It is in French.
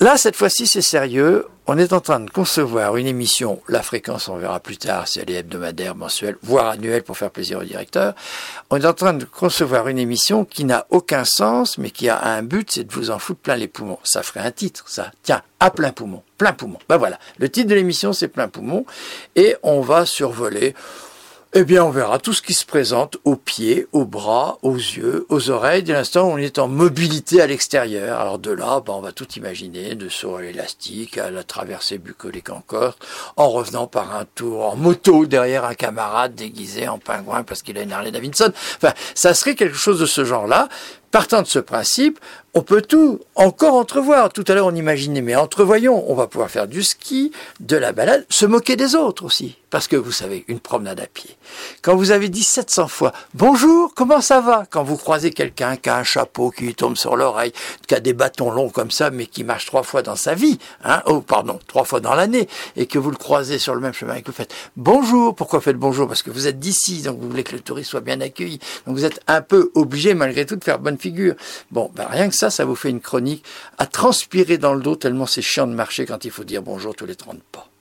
Là, cette fois-ci, c'est sérieux. On est en train de concevoir une émission, la fréquence, on verra plus tard si elle est hebdomadaire, mensuelle, voire annuelle pour faire plaisir au directeur. On est en train de concevoir une émission qui n'a aucun sens, mais qui a un but, c'est de vous en foutre plein les poumons. Ça ferait un titre, ça. Tiens, à plein poumon, plein poumon. Ben voilà. Le titre de l'émission, c'est plein poumon. Et on va survoler eh bien, on verra tout ce qui se présente aux pieds, aux bras, aux yeux, aux oreilles. Dès l'instant où on est en mobilité à l'extérieur. Alors de là, ben, on va tout imaginer, de saut à l'élastique, à la traversée bucolique encore, en revenant par un tour en moto derrière un camarade déguisé en pingouin parce qu'il a une Harley Davidson. Enfin, ça serait quelque chose de ce genre-là. Partant de ce principe, on peut tout encore entrevoir. Tout à l'heure, on imaginait, mais entrevoyons, on va pouvoir faire du ski, de la balade, se moquer des autres aussi. Parce que vous savez, une promenade à pied. Quand vous avez dit 700 fois bonjour, comment ça va? Quand vous croisez quelqu'un qui a un chapeau qui lui tombe sur l'oreille, qui a des bâtons longs comme ça, mais qui marche trois fois dans sa vie, hein, oh pardon, trois fois dans l'année, et que vous le croisez sur le même chemin et que vous faites bonjour. Pourquoi faites bonjour? Parce que vous êtes d'ici, donc vous voulez que le touriste soit bien accueilli. Donc vous êtes un peu obligé malgré tout de faire bonne figure. Bon, ben rien que ça, ça vous fait une chronique à transpirer dans le dos tellement c'est chiant de marcher quand il faut dire bonjour tous les 30 pas.